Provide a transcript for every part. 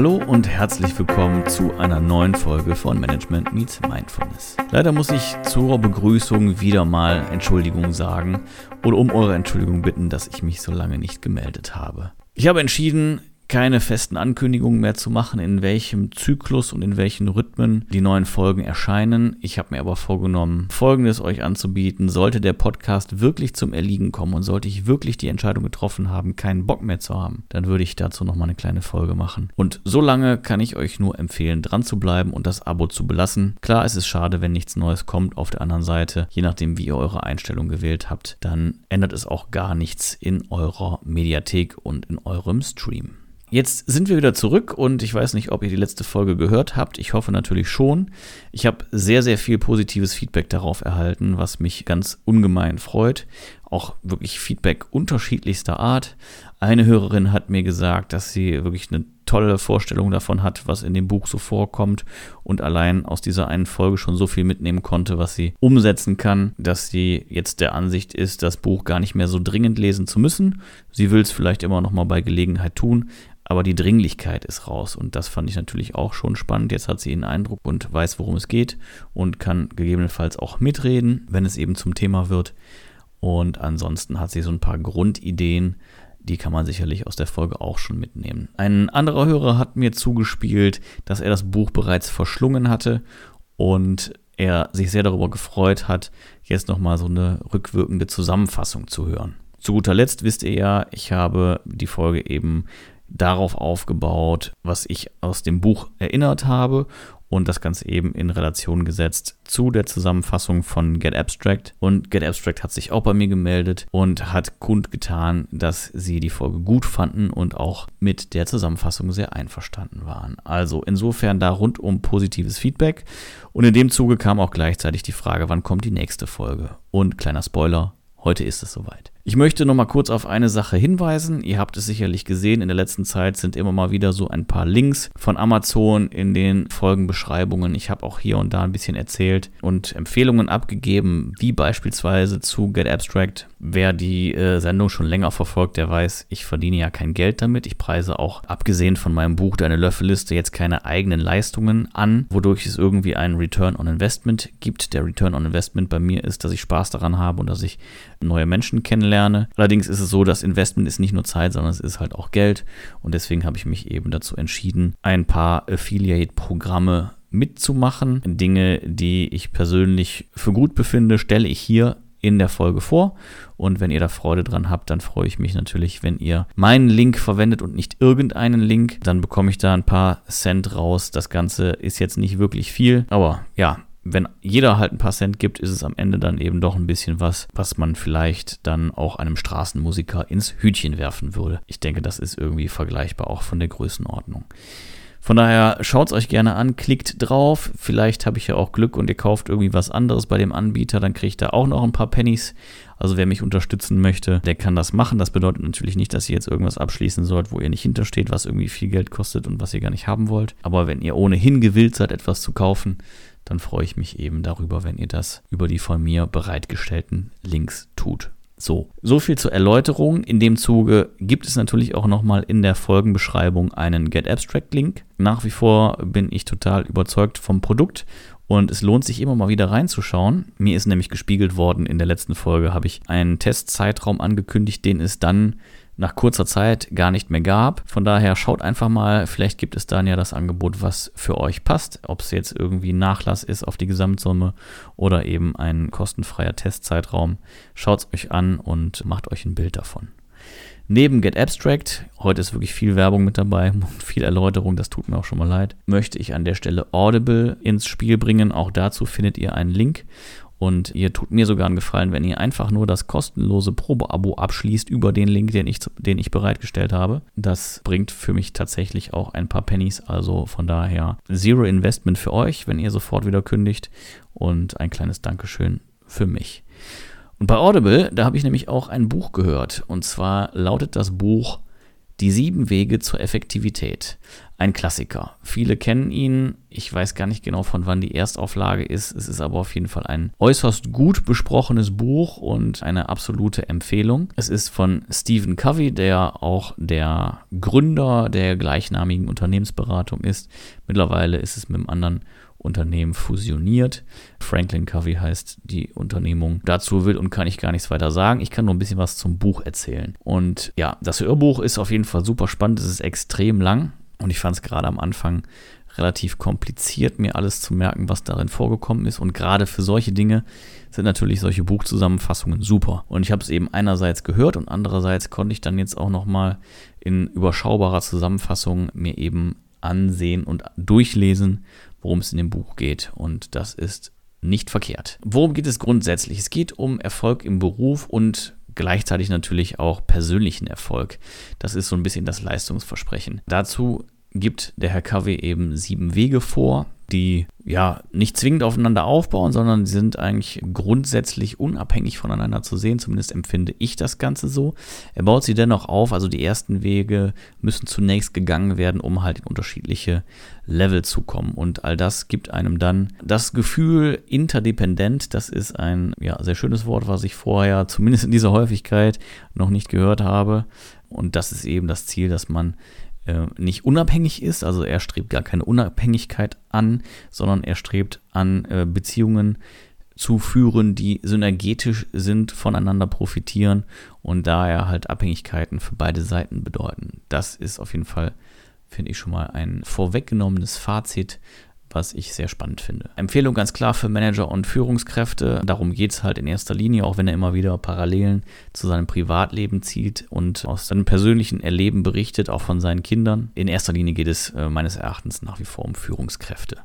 Hallo und herzlich willkommen zu einer neuen Folge von Management Meets Mindfulness. Leider muss ich zur Begrüßung wieder mal Entschuldigung sagen oder um eure Entschuldigung bitten, dass ich mich so lange nicht gemeldet habe. Ich habe entschieden, keine festen Ankündigungen mehr zu machen, in welchem Zyklus und in welchen Rhythmen die neuen Folgen erscheinen. Ich habe mir aber vorgenommen, Folgendes euch anzubieten. Sollte der Podcast wirklich zum Erliegen kommen und sollte ich wirklich die Entscheidung getroffen haben, keinen Bock mehr zu haben, dann würde ich dazu nochmal eine kleine Folge machen. Und so lange kann ich euch nur empfehlen, dran zu bleiben und das Abo zu belassen. Klar, es ist schade, wenn nichts Neues kommt. Auf der anderen Seite, je nachdem, wie ihr eure Einstellung gewählt habt, dann ändert es auch gar nichts in eurer Mediathek und in eurem Stream. Jetzt sind wir wieder zurück und ich weiß nicht, ob ihr die letzte Folge gehört habt. Ich hoffe natürlich schon. Ich habe sehr, sehr viel positives Feedback darauf erhalten, was mich ganz ungemein freut. Auch wirklich Feedback unterschiedlichster Art. Eine Hörerin hat mir gesagt, dass sie wirklich eine tolle Vorstellung davon hat, was in dem Buch so vorkommt und allein aus dieser einen Folge schon so viel mitnehmen konnte, was sie umsetzen kann, dass sie jetzt der Ansicht ist, das Buch gar nicht mehr so dringend lesen zu müssen. Sie will es vielleicht immer noch mal bei Gelegenheit tun, aber die Dringlichkeit ist raus und das fand ich natürlich auch schon spannend. Jetzt hat sie einen Eindruck und weiß, worum es geht und kann gegebenenfalls auch mitreden, wenn es eben zum Thema wird. Und ansonsten hat sie so ein paar Grundideen, die kann man sicherlich aus der Folge auch schon mitnehmen. Ein anderer Hörer hat mir zugespielt, dass er das Buch bereits verschlungen hatte und er sich sehr darüber gefreut hat, jetzt nochmal so eine rückwirkende Zusammenfassung zu hören. Zu guter Letzt wisst ihr ja, ich habe die Folge eben darauf aufgebaut, was ich aus dem Buch erinnert habe und das Ganze eben in Relation gesetzt zu der Zusammenfassung von Get Abstract. Und Get Abstract hat sich auch bei mir gemeldet und hat kundgetan, dass sie die Folge gut fanden und auch mit der Zusammenfassung sehr einverstanden waren. Also insofern da rundum positives Feedback. Und in dem Zuge kam auch gleichzeitig die Frage, wann kommt die nächste Folge? Und kleiner Spoiler, heute ist es soweit. Ich möchte noch mal kurz auf eine Sache hinweisen. Ihr habt es sicherlich gesehen, in der letzten Zeit sind immer mal wieder so ein paar Links von Amazon in den Folgenbeschreibungen. Ich habe auch hier und da ein bisschen erzählt und Empfehlungen abgegeben, wie beispielsweise zu Get Abstract. Wer die äh, Sendung schon länger verfolgt, der weiß, ich verdiene ja kein Geld damit. Ich preise auch, abgesehen von meinem Buch Deine Löffelliste, jetzt keine eigenen Leistungen an, wodurch es irgendwie einen Return on Investment gibt. Der Return on Investment bei mir ist, dass ich Spaß daran habe und dass ich neue Menschen kennenlerne lerne. Allerdings ist es so, dass Investment ist nicht nur Zeit, sondern es ist halt auch Geld. Und deswegen habe ich mich eben dazu entschieden, ein paar Affiliate-Programme mitzumachen. Dinge, die ich persönlich für gut befinde, stelle ich hier in der Folge vor. Und wenn ihr da Freude dran habt, dann freue ich mich natürlich, wenn ihr meinen Link verwendet und nicht irgendeinen Link. Dann bekomme ich da ein paar Cent raus. Das Ganze ist jetzt nicht wirklich viel. Aber ja, wenn jeder halt ein paar Cent gibt, ist es am Ende dann eben doch ein bisschen was, was man vielleicht dann auch einem Straßenmusiker ins Hütchen werfen würde. Ich denke, das ist irgendwie vergleichbar auch von der Größenordnung. Von daher schaut es euch gerne an, klickt drauf. Vielleicht habe ich ja auch Glück und ihr kauft irgendwie was anderes bei dem Anbieter, dann kriegt er auch noch ein paar Pennies. Also wer mich unterstützen möchte, der kann das machen. Das bedeutet natürlich nicht, dass ihr jetzt irgendwas abschließen sollt, wo ihr nicht hintersteht, was irgendwie viel Geld kostet und was ihr gar nicht haben wollt. Aber wenn ihr ohnehin gewillt seid, etwas zu kaufen, dann freue ich mich eben darüber, wenn ihr das über die von mir bereitgestellten Links tut. So, so viel zur Erläuterung. In dem Zuge gibt es natürlich auch nochmal in der Folgenbeschreibung einen Get Abstract Link. Nach wie vor bin ich total überzeugt vom Produkt und es lohnt sich immer mal wieder reinzuschauen. Mir ist nämlich gespiegelt worden, in der letzten Folge habe ich einen Testzeitraum angekündigt, den es dann nach kurzer Zeit gar nicht mehr gab. Von daher schaut einfach mal, vielleicht gibt es dann ja das Angebot, was für euch passt, ob es jetzt irgendwie Nachlass ist auf die Gesamtsumme oder eben ein kostenfreier Testzeitraum. Schaut es euch an und macht euch ein Bild davon. Neben Get Abstract, heute ist wirklich viel Werbung mit dabei, viel Erläuterung, das tut mir auch schon mal leid, möchte ich an der Stelle Audible ins Spiel bringen. Auch dazu findet ihr einen Link. Und ihr tut mir sogar einen Gefallen, wenn ihr einfach nur das kostenlose Probeabo abschließt über den Link, den ich, den ich bereitgestellt habe. Das bringt für mich tatsächlich auch ein paar Pennies. Also von daher Zero Investment für euch, wenn ihr sofort wieder kündigt. Und ein kleines Dankeschön für mich. Und bei Audible, da habe ich nämlich auch ein Buch gehört. Und zwar lautet das Buch Die sieben Wege zur Effektivität. Ein Klassiker. Viele kennen ihn. Ich weiß gar nicht genau, von wann die Erstauflage ist. Es ist aber auf jeden Fall ein äußerst gut besprochenes Buch und eine absolute Empfehlung. Es ist von Stephen Covey, der auch der Gründer der gleichnamigen Unternehmensberatung ist. Mittlerweile ist es mit einem anderen Unternehmen fusioniert. Franklin Covey heißt die Unternehmung. Dazu will und kann ich gar nichts weiter sagen. Ich kann nur ein bisschen was zum Buch erzählen. Und ja, das Hörbuch ist auf jeden Fall super spannend. Es ist extrem lang und ich fand es gerade am Anfang relativ kompliziert, mir alles zu merken, was darin vorgekommen ist. Und gerade für solche Dinge sind natürlich solche Buchzusammenfassungen super. Und ich habe es eben einerseits gehört und andererseits konnte ich dann jetzt auch nochmal in überschaubarer Zusammenfassung mir eben ansehen und durchlesen, worum es in dem Buch geht. Und das ist nicht verkehrt. Worum geht es grundsätzlich? Es geht um Erfolg im Beruf und gleichzeitig natürlich auch persönlichen Erfolg. Das ist so ein bisschen das Leistungsversprechen. Dazu gibt der Herr Covey eben sieben Wege vor, die ja nicht zwingend aufeinander aufbauen, sondern sind eigentlich grundsätzlich unabhängig voneinander zu sehen. Zumindest empfinde ich das Ganze so. Er baut sie dennoch auf, also die ersten Wege müssen zunächst gegangen werden, um halt in unterschiedliche Level zu kommen. Und all das gibt einem dann das Gefühl interdependent. Das ist ein ja, sehr schönes Wort, was ich vorher zumindest in dieser Häufigkeit noch nicht gehört habe. Und das ist eben das Ziel, dass man äh, nicht unabhängig ist, also er strebt gar keine Unabhängigkeit an, sondern er strebt an äh, Beziehungen zu führen, die synergetisch sind, voneinander profitieren und daher halt Abhängigkeiten für beide Seiten bedeuten. Das ist auf jeden Fall, finde ich schon mal ein vorweggenommenes Fazit was ich sehr spannend finde. Empfehlung ganz klar für Manager und Führungskräfte. Darum geht es halt in erster Linie, auch wenn er immer wieder Parallelen zu seinem Privatleben zieht und aus seinem persönlichen Erleben berichtet, auch von seinen Kindern. In erster Linie geht es äh, meines Erachtens nach wie vor um Führungskräfte.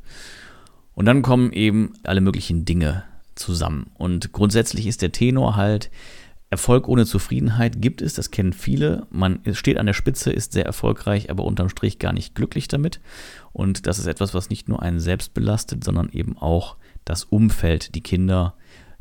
Und dann kommen eben alle möglichen Dinge zusammen. Und grundsätzlich ist der Tenor halt, Erfolg ohne Zufriedenheit gibt es, das kennen viele. Man steht an der Spitze, ist sehr erfolgreich, aber unterm Strich gar nicht glücklich damit. Und das ist etwas, was nicht nur einen selbst belastet, sondern eben auch das Umfeld, die Kinder,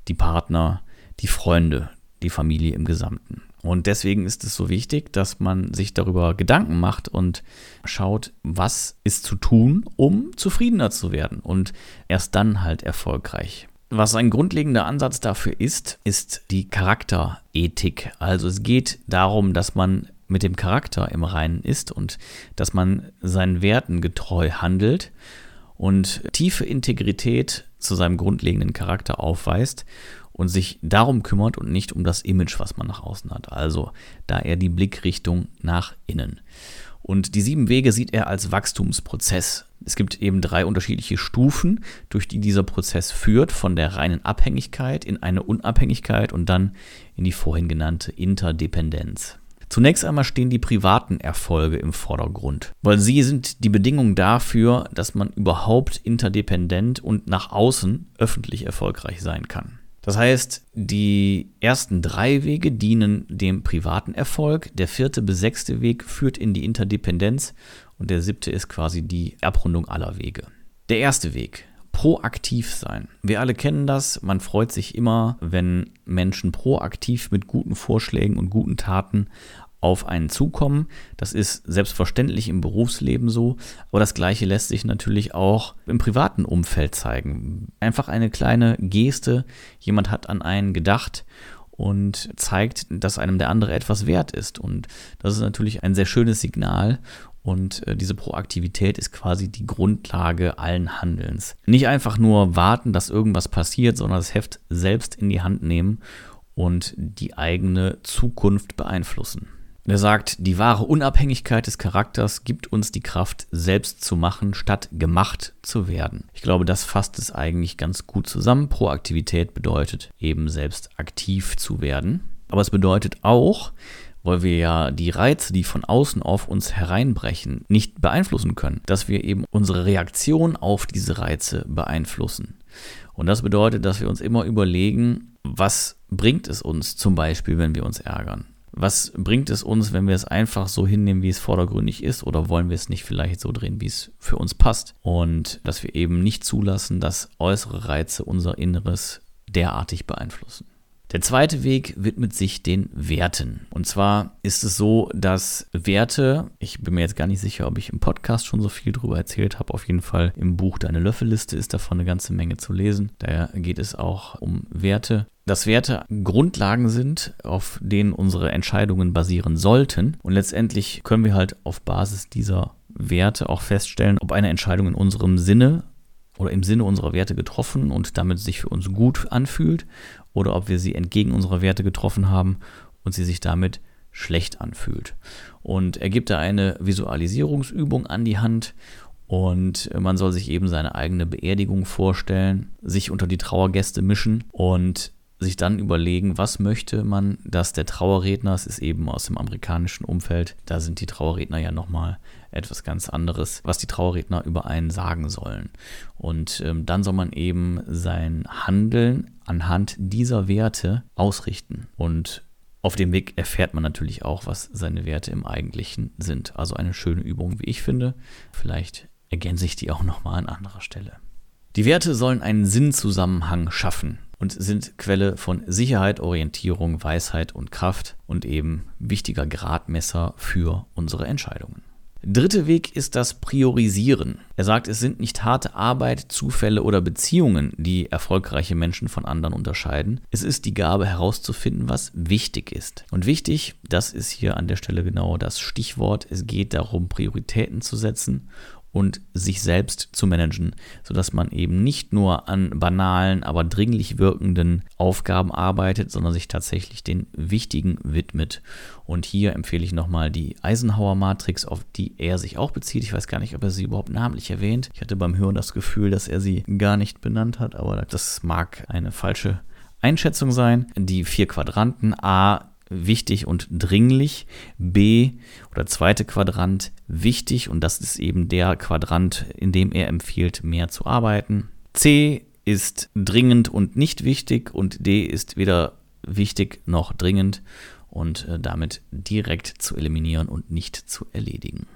die Partner, die Freunde, die Familie im Gesamten. Und deswegen ist es so wichtig, dass man sich darüber Gedanken macht und schaut, was ist zu tun, um zufriedener zu werden und erst dann halt erfolgreich. Was ein grundlegender Ansatz dafür ist, ist die Charakterethik. Also es geht darum, dass man mit dem Charakter im Reinen ist und dass man seinen Werten getreu handelt und tiefe Integrität zu seinem grundlegenden Charakter aufweist und sich darum kümmert und nicht um das Image, was man nach außen hat. Also da er die Blickrichtung nach innen. Und die sieben Wege sieht er als Wachstumsprozess. Es gibt eben drei unterschiedliche Stufen, durch die dieser Prozess führt, von der reinen Abhängigkeit in eine Unabhängigkeit und dann in die vorhin genannte Interdependenz. Zunächst einmal stehen die privaten Erfolge im Vordergrund, weil sie sind die Bedingung dafür, dass man überhaupt interdependent und nach außen öffentlich erfolgreich sein kann. Das heißt, die ersten drei Wege dienen dem privaten Erfolg, der vierte bis sechste Weg führt in die Interdependenz und der siebte ist quasi die Abrundung aller Wege. Der erste Weg, proaktiv sein. Wir alle kennen das. Man freut sich immer, wenn Menschen proaktiv mit guten Vorschlägen und guten Taten auf einen zukommen. Das ist selbstverständlich im Berufsleben so, aber das gleiche lässt sich natürlich auch im privaten Umfeld zeigen. Einfach eine kleine Geste, jemand hat an einen gedacht und zeigt, dass einem der andere etwas wert ist. Und das ist natürlich ein sehr schönes Signal. Und äh, diese Proaktivität ist quasi die Grundlage allen Handelns. Nicht einfach nur warten, dass irgendwas passiert, sondern das Heft selbst in die Hand nehmen und die eigene Zukunft beeinflussen. Er sagt, die wahre Unabhängigkeit des Charakters gibt uns die Kraft, selbst zu machen, statt gemacht zu werden. Ich glaube, das fasst es eigentlich ganz gut zusammen. Proaktivität bedeutet eben selbst aktiv zu werden. Aber es bedeutet auch, weil wir ja die Reize, die von außen auf uns hereinbrechen, nicht beeinflussen können, dass wir eben unsere Reaktion auf diese Reize beeinflussen. Und das bedeutet, dass wir uns immer überlegen, was bringt es uns zum Beispiel, wenn wir uns ärgern? Was bringt es uns, wenn wir es einfach so hinnehmen, wie es vordergründig ist? Oder wollen wir es nicht vielleicht so drehen, wie es für uns passt? Und dass wir eben nicht zulassen, dass äußere Reize unser Inneres derartig beeinflussen. Der zweite Weg widmet sich den Werten. Und zwar ist es so, dass Werte, ich bin mir jetzt gar nicht sicher, ob ich im Podcast schon so viel drüber erzählt habe, auf jeden Fall im Buch Deine Löffelliste ist davon eine ganze Menge zu lesen. Daher geht es auch um Werte dass Werte Grundlagen sind, auf denen unsere Entscheidungen basieren sollten. Und letztendlich können wir halt auf Basis dieser Werte auch feststellen, ob eine Entscheidung in unserem Sinne oder im Sinne unserer Werte getroffen und damit sich für uns gut anfühlt oder ob wir sie entgegen unserer Werte getroffen haben und sie sich damit schlecht anfühlt. Und er gibt da eine Visualisierungsübung an die Hand und man soll sich eben seine eigene Beerdigung vorstellen, sich unter die Trauergäste mischen und sich dann überlegen, was möchte man, dass der Trauerredner, es ist eben aus dem amerikanischen Umfeld, da sind die Trauerredner ja nochmal etwas ganz anderes, was die Trauerredner über einen sagen sollen. Und ähm, dann soll man eben sein Handeln anhand dieser Werte ausrichten. Und auf dem Weg erfährt man natürlich auch, was seine Werte im Eigentlichen sind. Also eine schöne Übung, wie ich finde. Vielleicht ergänze ich die auch nochmal an anderer Stelle. Die Werte sollen einen Sinnzusammenhang schaffen und sind Quelle von Sicherheit, Orientierung, Weisheit und Kraft und eben wichtiger Gradmesser für unsere Entscheidungen. Dritter Weg ist das Priorisieren. Er sagt, es sind nicht harte Arbeit, Zufälle oder Beziehungen, die erfolgreiche Menschen von anderen unterscheiden. Es ist die Gabe herauszufinden, was wichtig ist. Und wichtig, das ist hier an der Stelle genau das Stichwort. Es geht darum, Prioritäten zu setzen und sich selbst zu managen, sodass man eben nicht nur an banalen, aber dringlich wirkenden Aufgaben arbeitet, sondern sich tatsächlich den wichtigen widmet. Und hier empfehle ich nochmal die Eisenhower-Matrix, auf die er sich auch bezieht. Ich weiß gar nicht, ob er sie überhaupt namentlich erwähnt. Ich hatte beim Hören das Gefühl, dass er sie gar nicht benannt hat, aber das mag eine falsche Einschätzung sein. Die vier Quadranten A wichtig und dringlich. B oder zweite Quadrant wichtig und das ist eben der Quadrant, in dem er empfiehlt, mehr zu arbeiten. C ist dringend und nicht wichtig und D ist weder wichtig noch dringend und äh, damit direkt zu eliminieren und nicht zu erledigen.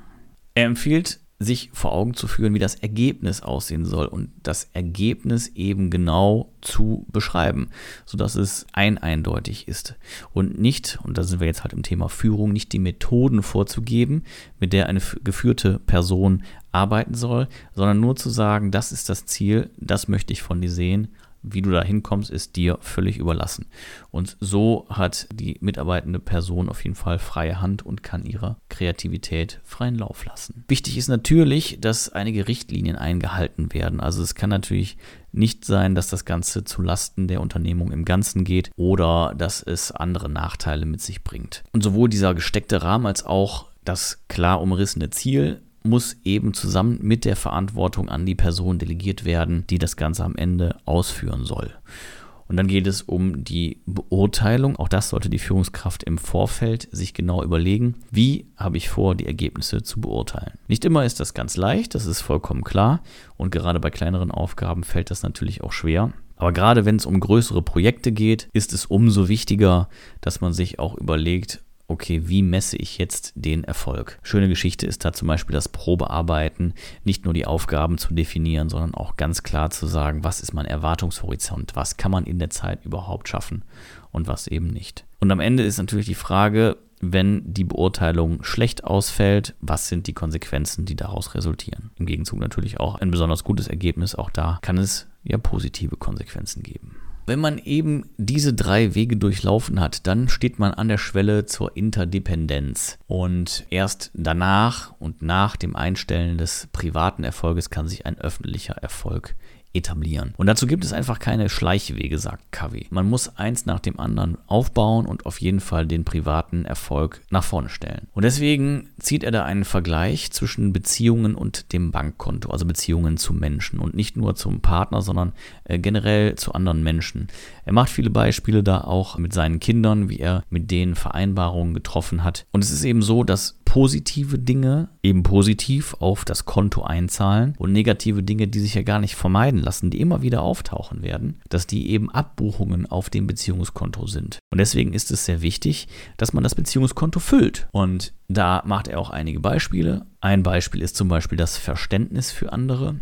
Er empfiehlt sich vor Augen zu führen, wie das Ergebnis aussehen soll und das Ergebnis eben genau zu beschreiben, sodass es ein eindeutig ist. Und nicht, und da sind wir jetzt halt im Thema Führung, nicht die Methoden vorzugeben, mit der eine geführte Person arbeiten soll, sondern nur zu sagen, das ist das Ziel, das möchte ich von dir sehen wie du da hinkommst, ist dir völlig überlassen. Und so hat die mitarbeitende Person auf jeden Fall freie Hand und kann ihrer Kreativität freien Lauf lassen. Wichtig ist natürlich, dass einige Richtlinien eingehalten werden. Also es kann natürlich nicht sein, dass das Ganze zu Lasten der Unternehmung im Ganzen geht oder dass es andere Nachteile mit sich bringt. Und sowohl dieser gesteckte Rahmen als auch das klar umrissene Ziel muss eben zusammen mit der Verantwortung an die Person delegiert werden, die das Ganze am Ende ausführen soll. Und dann geht es um die Beurteilung. Auch das sollte die Führungskraft im Vorfeld sich genau überlegen. Wie habe ich vor, die Ergebnisse zu beurteilen? Nicht immer ist das ganz leicht, das ist vollkommen klar. Und gerade bei kleineren Aufgaben fällt das natürlich auch schwer. Aber gerade wenn es um größere Projekte geht, ist es umso wichtiger, dass man sich auch überlegt, okay, wie messe ich jetzt den Erfolg? Schöne Geschichte ist da zum Beispiel das Probearbeiten, nicht nur die Aufgaben zu definieren, sondern auch ganz klar zu sagen, was ist mein Erwartungshorizont, was kann man in der Zeit überhaupt schaffen und was eben nicht. Und am Ende ist natürlich die Frage, wenn die Beurteilung schlecht ausfällt, was sind die Konsequenzen, die daraus resultieren? Im Gegenzug natürlich auch ein besonders gutes Ergebnis, auch da kann es ja positive Konsequenzen geben. Wenn man eben diese drei Wege durchlaufen hat, dann steht man an der Schwelle zur Interdependenz. Und erst danach und nach dem Einstellen des privaten Erfolges kann sich ein öffentlicher Erfolg etablieren. Und dazu gibt es einfach keine Schleichwege, sagt Kavi. Man muss eins nach dem anderen aufbauen und auf jeden Fall den privaten Erfolg nach vorne stellen. Und deswegen zieht er da einen Vergleich zwischen Beziehungen und dem Bankkonto, also Beziehungen zu Menschen und nicht nur zum Partner, sondern äh, generell zu anderen Menschen. Er macht viele Beispiele da auch mit seinen Kindern, wie er mit denen Vereinbarungen getroffen hat. Und es ist eben so, dass positive Dinge eben positiv auf das Konto einzahlen und negative Dinge, die sich ja gar nicht vermeiden lassen, die immer wieder auftauchen werden, dass die eben Abbuchungen auf dem Beziehungskonto sind. Und deswegen ist es sehr wichtig, dass man das Beziehungskonto füllt. Und da macht er auch einige Beispiele. Ein Beispiel ist zum Beispiel das Verständnis für andere.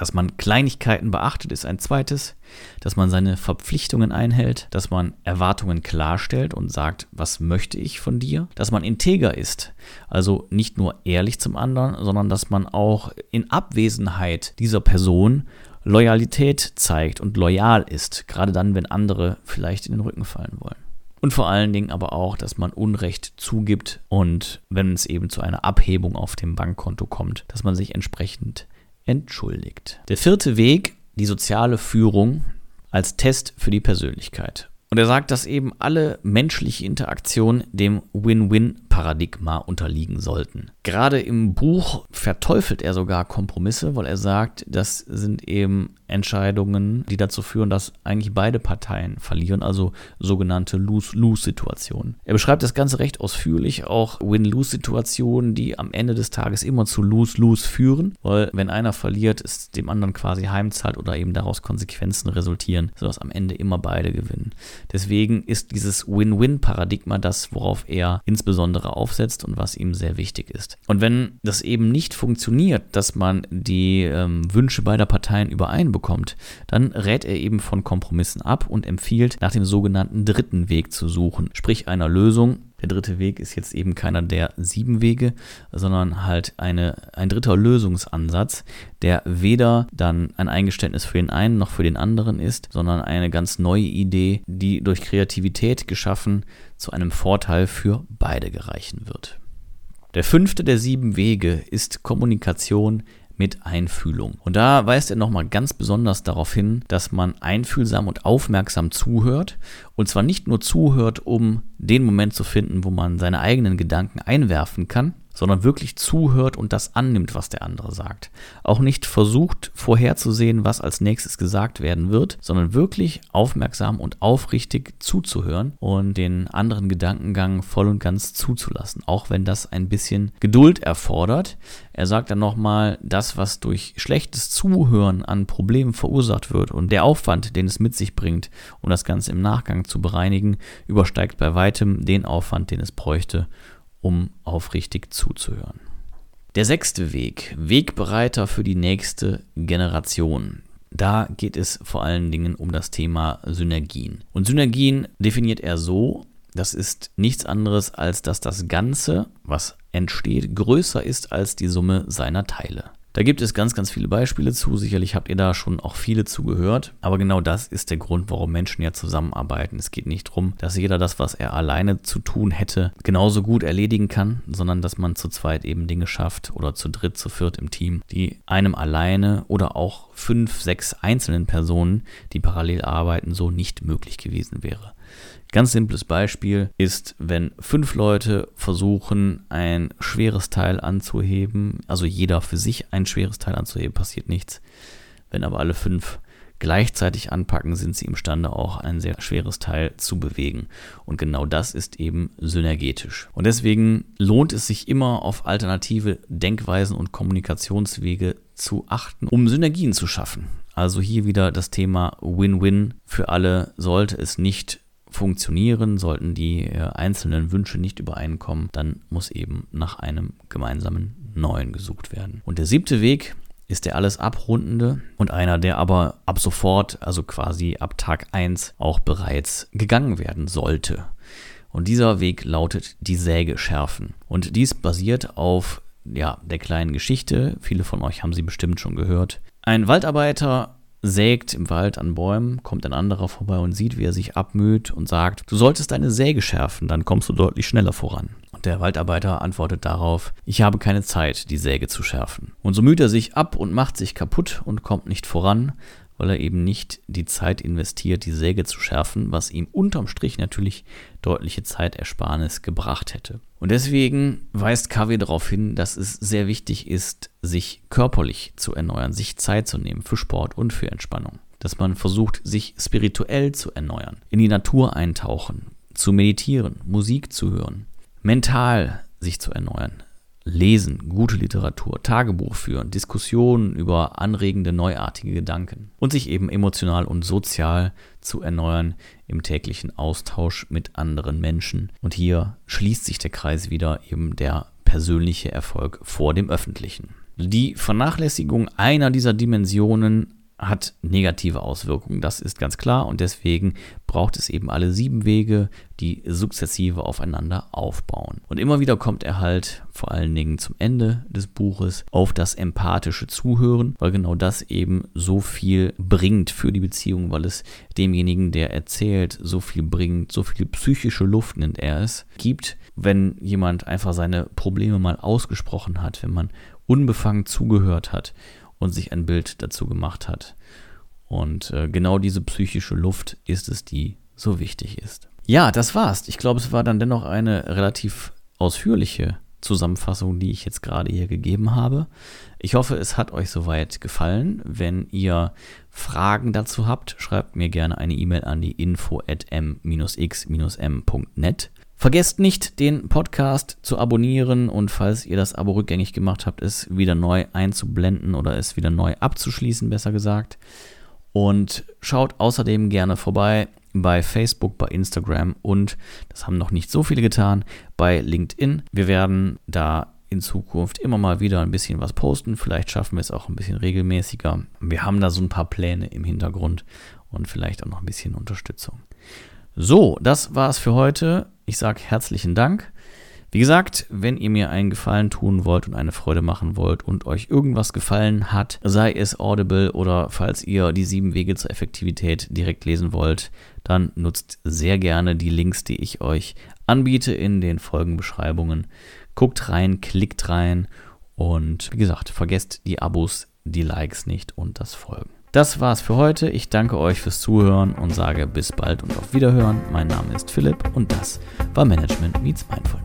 Dass man Kleinigkeiten beachtet, ist ein zweites. Dass man seine Verpflichtungen einhält, dass man Erwartungen klarstellt und sagt, was möchte ich von dir. Dass man integer ist, also nicht nur ehrlich zum anderen, sondern dass man auch in Abwesenheit dieser Person Loyalität zeigt und loyal ist, gerade dann, wenn andere vielleicht in den Rücken fallen wollen. Und vor allen Dingen aber auch, dass man Unrecht zugibt und wenn es eben zu einer Abhebung auf dem Bankkonto kommt, dass man sich entsprechend entschuldigt. Der vierte Weg, die soziale Führung als Test für die Persönlichkeit. Und er sagt, dass eben alle menschliche Interaktionen dem Win-Win-Paradigma unterliegen sollten. Gerade im Buch verteufelt er sogar Kompromisse, weil er sagt, das sind eben Entscheidungen, die dazu führen, dass eigentlich beide Parteien verlieren, also sogenannte Lose-Lose-Situationen. Er beschreibt das Ganze recht ausführlich, auch Win-Lose-Situationen, die am Ende des Tages immer zu Lose-Lose führen, weil wenn einer verliert, es dem anderen quasi heimzahlt oder eben daraus Konsequenzen resultieren, sodass am Ende immer beide gewinnen. Deswegen ist dieses Win-Win-Paradigma das, worauf er insbesondere aufsetzt und was ihm sehr wichtig ist. Und wenn das eben nicht funktioniert, dass man die ähm, Wünsche beider Parteien übereinbekommt, dann rät er eben von Kompromissen ab und empfiehlt, nach dem sogenannten dritten Weg zu suchen, sprich einer Lösung, der dritte Weg ist jetzt eben keiner der sieben Wege, sondern halt eine, ein dritter Lösungsansatz, der weder dann ein Eingeständnis für den einen noch für den anderen ist, sondern eine ganz neue Idee, die durch Kreativität geschaffen zu einem Vorteil für beide gereichen wird. Der fünfte der sieben Wege ist Kommunikation mit Einfühlung. Und da weist er nochmal ganz besonders darauf hin, dass man einfühlsam und aufmerksam zuhört. Und zwar nicht nur zuhört, um den Moment zu finden, wo man seine eigenen Gedanken einwerfen kann, sondern wirklich zuhört und das annimmt, was der andere sagt. Auch nicht versucht vorherzusehen, was als nächstes gesagt werden wird, sondern wirklich aufmerksam und aufrichtig zuzuhören und den anderen Gedankengang voll und ganz zuzulassen, auch wenn das ein bisschen Geduld erfordert. Er sagt dann nochmal, das, was durch schlechtes Zuhören an Problemen verursacht wird und der Aufwand, den es mit sich bringt, um das Ganze im Nachgang zu bereinigen, übersteigt bei weitem den Aufwand, den es bräuchte, um aufrichtig zuzuhören. Der sechste Weg, Wegbereiter für die nächste Generation. Da geht es vor allen Dingen um das Thema Synergien. Und Synergien definiert er so, das ist nichts anderes, als dass das Ganze, was entsteht, größer ist als die Summe seiner Teile. Da gibt es ganz, ganz viele Beispiele zu. Sicherlich habt ihr da schon auch viele zugehört. Aber genau das ist der Grund, warum Menschen ja zusammenarbeiten. Es geht nicht darum, dass jeder das, was er alleine zu tun hätte, genauso gut erledigen kann, sondern dass man zu zweit eben Dinge schafft oder zu dritt, zu viert im Team, die einem alleine oder auch fünf, sechs einzelnen Personen, die parallel arbeiten, so nicht möglich gewesen wäre. Ganz simples Beispiel ist, wenn fünf Leute versuchen, ein schweres Teil anzuheben, also jeder für sich ein schweres Teil anzuheben, passiert nichts. Wenn aber alle fünf gleichzeitig anpacken, sind sie imstande, auch ein sehr schweres Teil zu bewegen. Und genau das ist eben synergetisch. Und deswegen lohnt es sich immer auf alternative Denkweisen und Kommunikationswege zu achten, um Synergien zu schaffen. Also hier wieder das Thema Win-Win für alle sollte es nicht funktionieren, sollten die äh, einzelnen Wünsche nicht übereinkommen, dann muss eben nach einem gemeinsamen neuen gesucht werden. Und der siebte Weg ist der alles abrundende und einer, der aber ab sofort, also quasi ab Tag 1, auch bereits gegangen werden sollte. Und dieser Weg lautet die Säge schärfen. Und dies basiert auf ja, der kleinen Geschichte. Viele von euch haben sie bestimmt schon gehört. Ein Waldarbeiter sägt im Wald an Bäumen, kommt ein anderer vorbei und sieht, wie er sich abmüht und sagt, du solltest deine Säge schärfen, dann kommst du deutlich schneller voran. Und der Waldarbeiter antwortet darauf, ich habe keine Zeit, die Säge zu schärfen. Und so müht er sich ab und macht sich kaputt und kommt nicht voran, weil er eben nicht die Zeit investiert, die Säge zu schärfen, was ihm unterm Strich natürlich deutliche Zeitersparnis gebracht hätte. Und deswegen weist KW darauf hin, dass es sehr wichtig ist, sich körperlich zu erneuern, sich Zeit zu nehmen für Sport und für Entspannung. Dass man versucht, sich spirituell zu erneuern, in die Natur eintauchen, zu meditieren, Musik zu hören, mental sich zu erneuern, Lesen, gute Literatur, Tagebuch führen, Diskussionen über anregende, neuartige Gedanken und sich eben emotional und sozial zu erneuern im täglichen Austausch mit anderen Menschen. Und hier schließt sich der Kreis wieder eben der persönliche Erfolg vor dem öffentlichen. Die Vernachlässigung einer dieser Dimensionen hat negative Auswirkungen, das ist ganz klar und deswegen braucht es eben alle sieben Wege, die sukzessive aufeinander aufbauen. Und immer wieder kommt er halt vor allen Dingen zum Ende des Buches auf das empathische Zuhören, weil genau das eben so viel bringt für die Beziehung, weil es demjenigen, der erzählt, so viel bringt, so viel psychische Luft nennt er es, gibt, wenn jemand einfach seine Probleme mal ausgesprochen hat, wenn man unbefangen zugehört hat und sich ein Bild dazu gemacht hat. Und äh, genau diese psychische Luft ist es, die so wichtig ist. Ja, das war's. Ich glaube, es war dann dennoch eine relativ ausführliche Zusammenfassung, die ich jetzt gerade hier gegeben habe. Ich hoffe, es hat euch soweit gefallen. Wenn ihr Fragen dazu habt, schreibt mir gerne eine E-Mail an die info at m-x-m.net. Vergesst nicht, den Podcast zu abonnieren und falls ihr das Abo rückgängig gemacht habt, es wieder neu einzublenden oder es wieder neu abzuschließen, besser gesagt. Und schaut außerdem gerne vorbei bei Facebook, bei Instagram und, das haben noch nicht so viele getan, bei LinkedIn. Wir werden da in Zukunft immer mal wieder ein bisschen was posten. Vielleicht schaffen wir es auch ein bisschen regelmäßiger. Wir haben da so ein paar Pläne im Hintergrund und vielleicht auch noch ein bisschen Unterstützung. So, das war es für heute. Ich sage herzlichen Dank. Wie gesagt, wenn ihr mir einen Gefallen tun wollt und eine Freude machen wollt und euch irgendwas gefallen hat, sei es Audible oder falls ihr die sieben Wege zur Effektivität direkt lesen wollt, dann nutzt sehr gerne die Links, die ich euch anbiete in den Folgenbeschreibungen. Guckt rein, klickt rein und wie gesagt, vergesst die Abos, die Likes nicht und das Folgen. Das war's für heute. Ich danke euch fürs Zuhören und sage bis bald und auf Wiederhören. Mein Name ist Philipp und das war Management Meets Mindful.